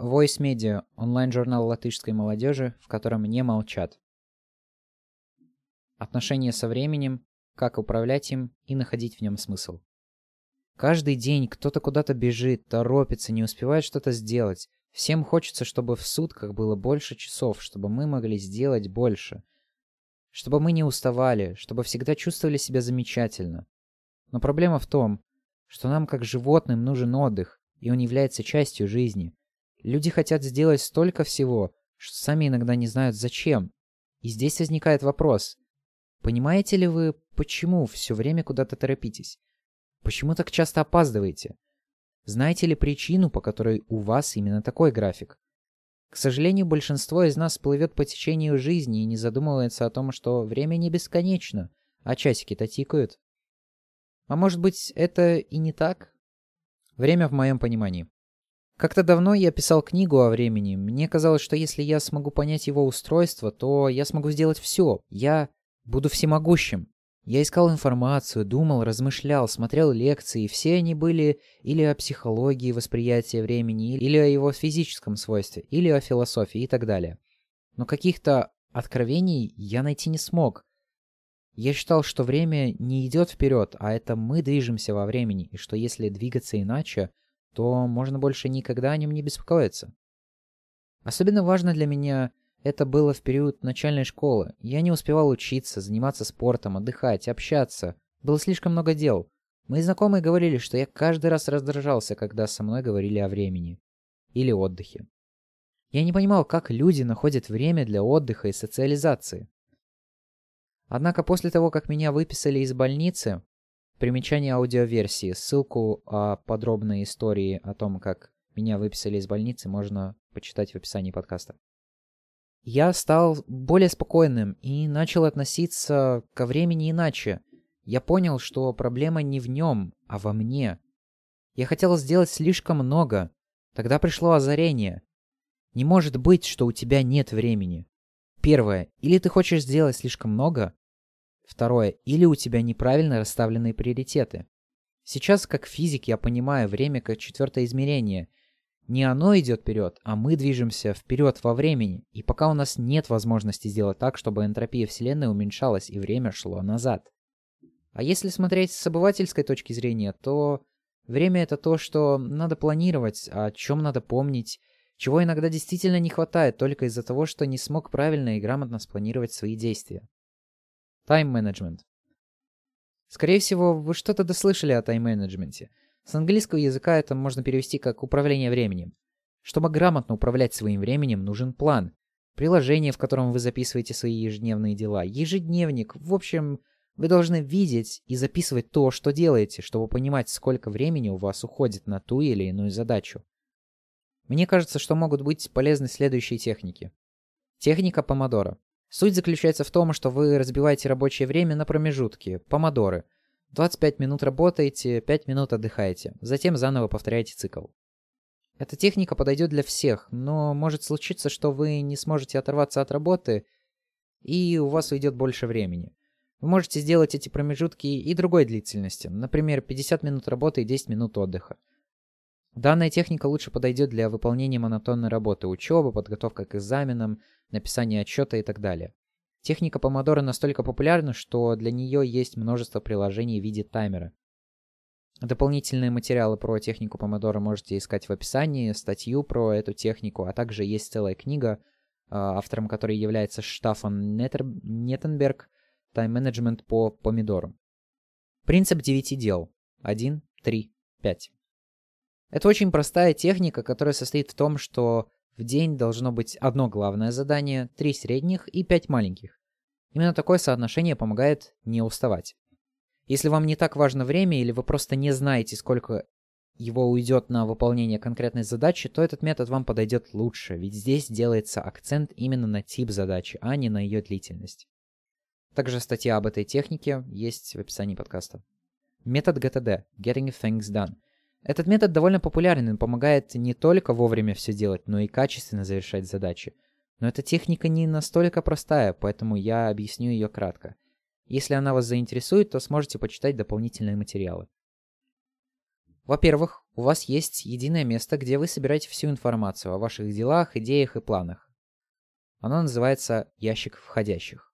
Voice Media – онлайн-журнал латышской молодежи, в котором не молчат. Отношения со временем, как управлять им и находить в нем смысл. Каждый день кто-то куда-то бежит, торопится, не успевает что-то сделать. Всем хочется, чтобы в сутках было больше часов, чтобы мы могли сделать больше. Чтобы мы не уставали, чтобы всегда чувствовали себя замечательно. Но проблема в том, что нам как животным нужен отдых, и он является частью жизни. Люди хотят сделать столько всего, что сами иногда не знают зачем. И здесь возникает вопрос. Понимаете ли вы, почему все время куда-то торопитесь? Почему так часто опаздываете? Знаете ли причину, по которой у вас именно такой график? К сожалению, большинство из нас плывет по течению жизни и не задумывается о том, что время не бесконечно, а часики-то тикают. А может быть, это и не так? Время в моем понимании. Как-то давно я писал книгу о времени. Мне казалось, что если я смогу понять его устройство, то я смогу сделать все. Я буду всемогущим. Я искал информацию, думал, размышлял, смотрел лекции, все они были или о психологии восприятия времени, или о его физическом свойстве, или о философии и так далее. Но каких-то откровений я найти не смог. Я считал, что время не идет вперед, а это мы движемся во времени, и что если двигаться иначе, то можно больше никогда о нем не беспокоиться. Особенно важно для меня это было в период начальной школы. Я не успевал учиться, заниматься спортом, отдыхать, общаться. Было слишком много дел. Мои знакомые говорили, что я каждый раз раздражался, когда со мной говорили о времени. Или отдыхе. Я не понимал, как люди находят время для отдыха и социализации. Однако после того, как меня выписали из больницы, примечание аудиоверсии, ссылку о подробной истории о том, как меня выписали из больницы, можно почитать в описании подкаста. Я стал более спокойным и начал относиться ко времени иначе. Я понял, что проблема не в нем, а во мне. Я хотел сделать слишком много. Тогда пришло озарение. Не может быть, что у тебя нет времени. Первое. Или ты хочешь сделать слишком много, Второе. Или у тебя неправильно расставленные приоритеты. Сейчас, как физик, я понимаю время как четвертое измерение. Не оно идет вперед, а мы движемся вперед во времени. И пока у нас нет возможности сделать так, чтобы энтропия Вселенной уменьшалась и время шло назад. А если смотреть с обывательской точки зрения, то время это то, что надо планировать, о чем надо помнить, чего иногда действительно не хватает только из-за того, что не смог правильно и грамотно спланировать свои действия. Тайм-менеджмент. Скорее всего, вы что-то дослышали о тайм-менеджменте. С английского языка это можно перевести как «управление временем». Чтобы грамотно управлять своим временем, нужен план. Приложение, в котором вы записываете свои ежедневные дела. Ежедневник. В общем, вы должны видеть и записывать то, что делаете, чтобы понимать, сколько времени у вас уходит на ту или иную задачу. Мне кажется, что могут быть полезны следующие техники. Техника помодоро. Суть заключается в том, что вы разбиваете рабочее время на промежутки, помодоры. 25 минут работаете, 5 минут отдыхаете, затем заново повторяете цикл. Эта техника подойдет для всех, но может случиться, что вы не сможете оторваться от работы, и у вас уйдет больше времени. Вы можете сделать эти промежутки и другой длительности, например, 50 минут работы и 10 минут отдыха. Данная техника лучше подойдет для выполнения монотонной работы, учебы, подготовка к экзаменам, написание отчета и так далее. Техника помодоро настолько популярна, что для нее есть множество приложений в виде таймера. Дополнительные материалы про технику помодоро можете искать в описании, статью про эту технику, а также есть целая книга, а, автором которой является Штафан Неттенберг «Тайм-менеджмент по помидору». Принцип 9 дел. 1, 3, 5. Это очень простая техника, которая состоит в том, что в день должно быть одно главное задание, три средних и пять маленьких. Именно такое соотношение помогает не уставать. Если вам не так важно время или вы просто не знаете, сколько его уйдет на выполнение конкретной задачи, то этот метод вам подойдет лучше, ведь здесь делается акцент именно на тип задачи, а не на ее длительность. Также статья об этой технике есть в описании подкаста. Метод GTD – Getting Things Done – этот метод довольно популярен и помогает не только вовремя все делать, но и качественно завершать задачи. Но эта техника не настолько простая, поэтому я объясню ее кратко. Если она вас заинтересует, то сможете почитать дополнительные материалы. Во-первых, у вас есть единое место, где вы собираете всю информацию о ваших делах, идеях и планах. Оно называется ящик входящих.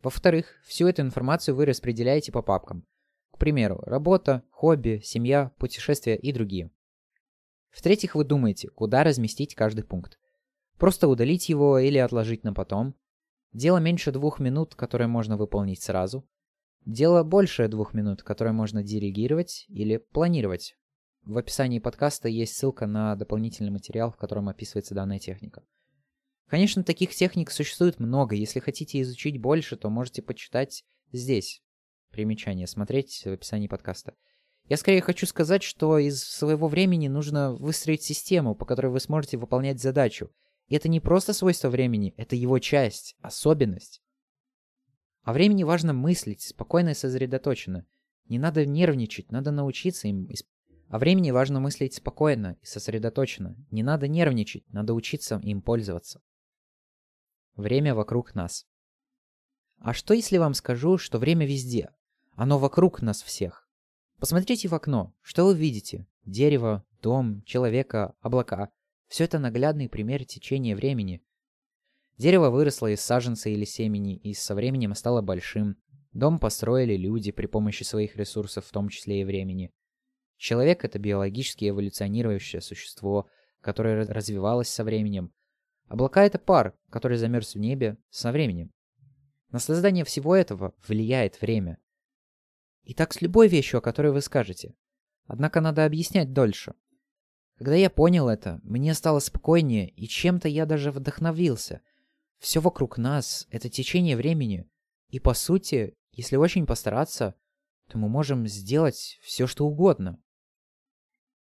Во-вторых, всю эту информацию вы распределяете по папкам. К примеру, работа, хобби, семья, путешествия и другие. В-третьих, вы думаете, куда разместить каждый пункт. Просто удалить его или отложить на потом. Дело меньше двух минут, которое можно выполнить сразу. Дело больше двух минут, которое можно диригировать или планировать. В описании подкаста есть ссылка на дополнительный материал, в котором описывается данная техника. Конечно, таких техник существует много. Если хотите изучить больше, то можете почитать здесь. Примечание. Смотреть в описании подкаста. Я скорее хочу сказать, что из своего времени нужно выстроить систему, по которой вы сможете выполнять задачу. И это не просто свойство времени, это его часть, особенность. О времени важно мыслить, спокойно и сосредоточенно. Не надо нервничать, надо научиться им. О времени важно мыслить спокойно и сосредоточенно. Не надо нервничать, надо учиться им пользоваться. Время вокруг нас. А что если вам скажу, что время везде? Оно вокруг нас всех. Посмотрите в окно. Что вы видите? Дерево, дом, человека, облака. Все это наглядный пример течения времени. Дерево выросло из саженца или семени и со временем стало большим. Дом построили люди при помощи своих ресурсов, в том числе и времени. Человек — это биологически эволюционирующее существо, которое развивалось со временем, Облака — это пар, который замерз в небе со временем. На создание всего этого влияет время. И так с любой вещью, о которой вы скажете. Однако надо объяснять дольше. Когда я понял это, мне стало спокойнее, и чем-то я даже вдохновился. Все вокруг нас — это течение времени. И по сути, если очень постараться, то мы можем сделать все, что угодно.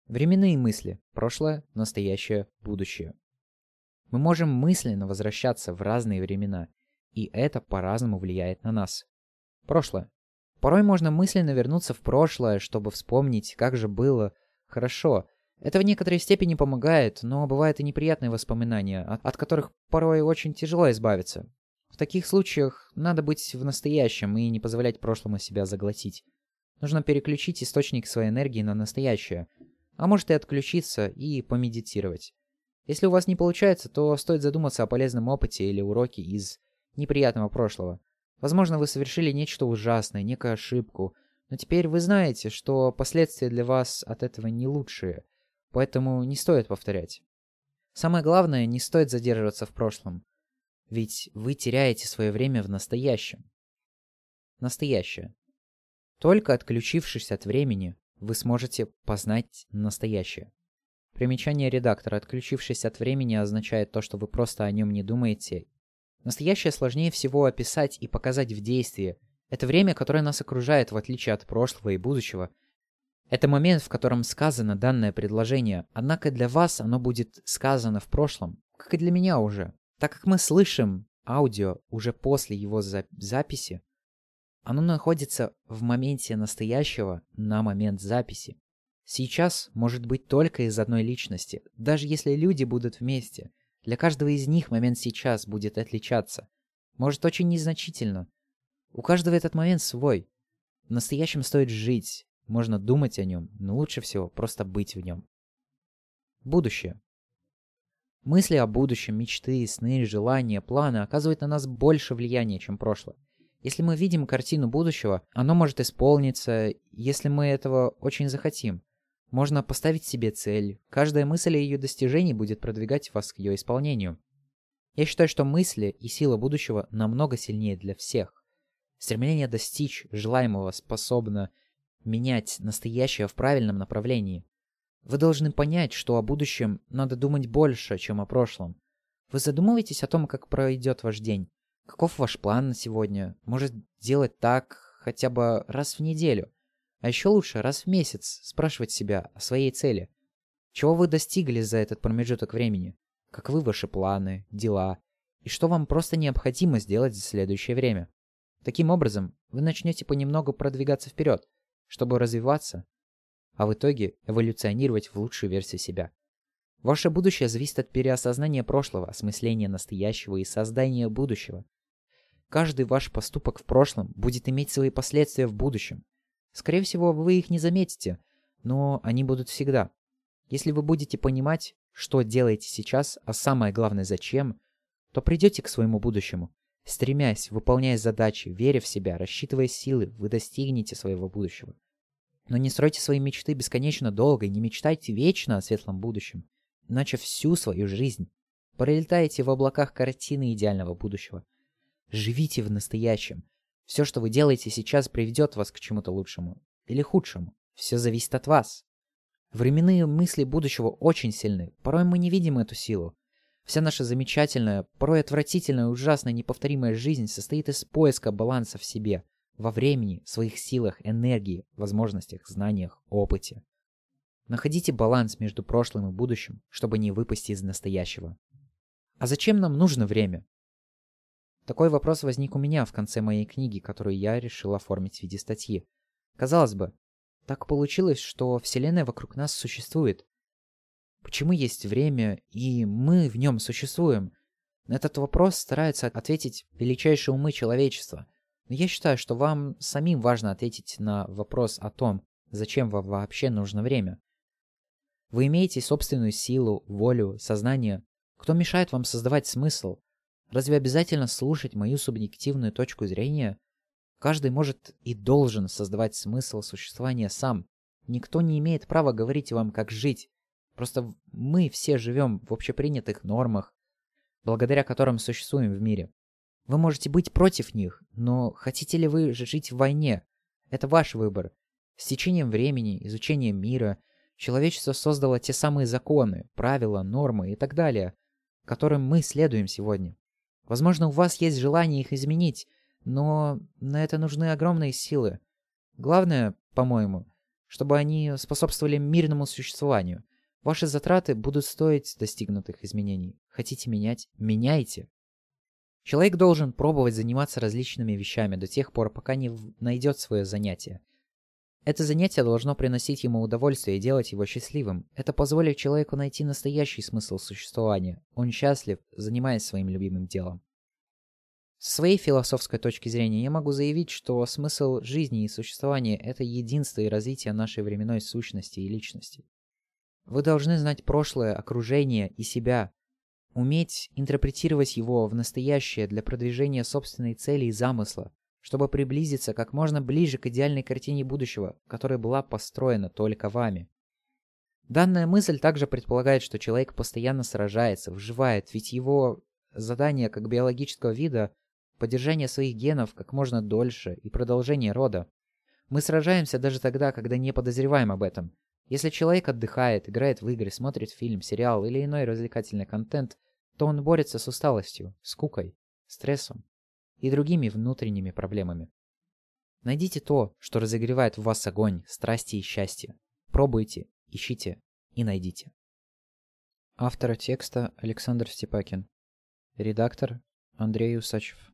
Временные мысли. Прошлое, настоящее, будущее. Мы можем мысленно возвращаться в разные времена, и это по-разному влияет на нас. Прошлое. Порой можно мысленно вернуться в прошлое, чтобы вспомнить, как же было хорошо. Это в некоторой степени помогает, но бывают и неприятные воспоминания, от, от которых порой очень тяжело избавиться. В таких случаях надо быть в настоящем и не позволять прошлому себя заглотить. Нужно переключить источник своей энергии на настоящее, а может и отключиться и помедитировать. Если у вас не получается, то стоит задуматься о полезном опыте или уроке из неприятного прошлого. Возможно, вы совершили нечто ужасное, некую ошибку, но теперь вы знаете, что последствия для вас от этого не лучшие, поэтому не стоит повторять. Самое главное, не стоит задерживаться в прошлом, ведь вы теряете свое время в настоящем. Настоящее. Только отключившись от времени, вы сможете познать настоящее. Примечание редактора, отключившись от времени, означает то, что вы просто о нем не думаете. Настоящее сложнее всего описать и показать в действии. Это время, которое нас окружает, в отличие от прошлого и будущего. Это момент, в котором сказано данное предложение, однако для вас оно будет сказано в прошлом, как и для меня уже. Так как мы слышим аудио уже после его за записи, оно находится в моменте настоящего на момент записи. Сейчас может быть только из одной личности, даже если люди будут вместе. Для каждого из них момент сейчас будет отличаться. Может очень незначительно. У каждого этот момент свой. В настоящем стоит жить, можно думать о нем, но лучше всего просто быть в нем. Будущее. Мысли о будущем, мечты, сны, желания, планы оказывают на нас больше влияния, чем прошлое. Если мы видим картину будущего, оно может исполниться, если мы этого очень захотим. Можно поставить себе цель. Каждая мысль о ее достижении будет продвигать вас к ее исполнению. Я считаю, что мысли и сила будущего намного сильнее для всех. Стремление достичь желаемого способно менять настоящее в правильном направлении. Вы должны понять, что о будущем надо думать больше, чем о прошлом. Вы задумываетесь о том, как пройдет ваш день. Каков ваш план на сегодня? Может делать так хотя бы раз в неделю – а еще лучше раз в месяц спрашивать себя о своей цели. Чего вы достигли за этот промежуток времени? Каковы ваши планы, дела? И что вам просто необходимо сделать за следующее время? Таким образом, вы начнете понемногу продвигаться вперед, чтобы развиваться, а в итоге эволюционировать в лучшую версию себя. Ваше будущее зависит от переосознания прошлого, осмысления настоящего и создания будущего. Каждый ваш поступок в прошлом будет иметь свои последствия в будущем. Скорее всего, вы их не заметите, но они будут всегда. Если вы будете понимать, что делаете сейчас, а самое главное зачем, то придете к своему будущему. Стремясь, выполняя задачи, веря в себя, рассчитывая силы, вы достигнете своего будущего. Но не стройте свои мечты бесконечно долго и не мечтайте вечно о светлом будущем, иначе всю свою жизнь пролетаете в облаках картины идеального будущего. Живите в настоящем. Все, что вы делаете сейчас, приведет вас к чему-то лучшему или худшему. Все зависит от вас. Временные мысли будущего очень сильны, порой мы не видим эту силу. Вся наша замечательная, порой отвратительная, ужасная, неповторимая жизнь состоит из поиска баланса в себе, во времени, своих силах, энергии, возможностях, знаниях, опыте. Находите баланс между прошлым и будущим, чтобы не выпасть из настоящего. А зачем нам нужно время? Такой вопрос возник у меня в конце моей книги, которую я решил оформить в виде статьи. Казалось бы, так получилось, что Вселенная вокруг нас существует. Почему есть время, и мы в нем существуем? На этот вопрос стараются ответить величайшие умы человечества. Но я считаю, что вам самим важно ответить на вопрос о том, зачем вам вообще нужно время. Вы имеете собственную силу, волю, сознание. Кто мешает вам создавать смысл? Разве обязательно слушать мою субъективную точку зрения? Каждый может и должен создавать смысл существования сам. Никто не имеет права говорить вам, как жить. Просто мы все живем в общепринятых нормах, благодаря которым существуем в мире. Вы можете быть против них, но хотите ли вы жить в войне? Это ваш выбор. С течением времени, изучением мира, человечество создало те самые законы, правила, нормы и так далее, которым мы следуем сегодня. Возможно, у вас есть желание их изменить, но на это нужны огромные силы. Главное, по-моему, чтобы они способствовали мирному существованию. Ваши затраты будут стоить достигнутых изменений. Хотите менять? Меняйте. Человек должен пробовать заниматься различными вещами до тех пор, пока не найдет свое занятие. Это занятие должно приносить ему удовольствие и делать его счастливым. Это позволит человеку найти настоящий смысл существования. Он счастлив, занимаясь своим любимым делом. С своей философской точки зрения я могу заявить, что смысл жизни и существования – это единство и развитие нашей временной сущности и личности. Вы должны знать прошлое, окружение и себя, уметь интерпретировать его в настоящее для продвижения собственной цели и замысла, чтобы приблизиться как можно ближе к идеальной картине будущего, которая была построена только вами. Данная мысль также предполагает, что человек постоянно сражается, выживает, ведь его задание как биологического вида поддержание своих генов как можно дольше и продолжение рода. Мы сражаемся даже тогда, когда не подозреваем об этом. Если человек отдыхает, играет в игры, смотрит фильм, сериал или иной развлекательный контент, то он борется с усталостью, скукой, стрессом и другими внутренними проблемами. Найдите то, что разогревает в вас огонь, страсти и счастье. Пробуйте, ищите и найдите. Автор текста Александр Степакин. Редактор Андрей Усачев.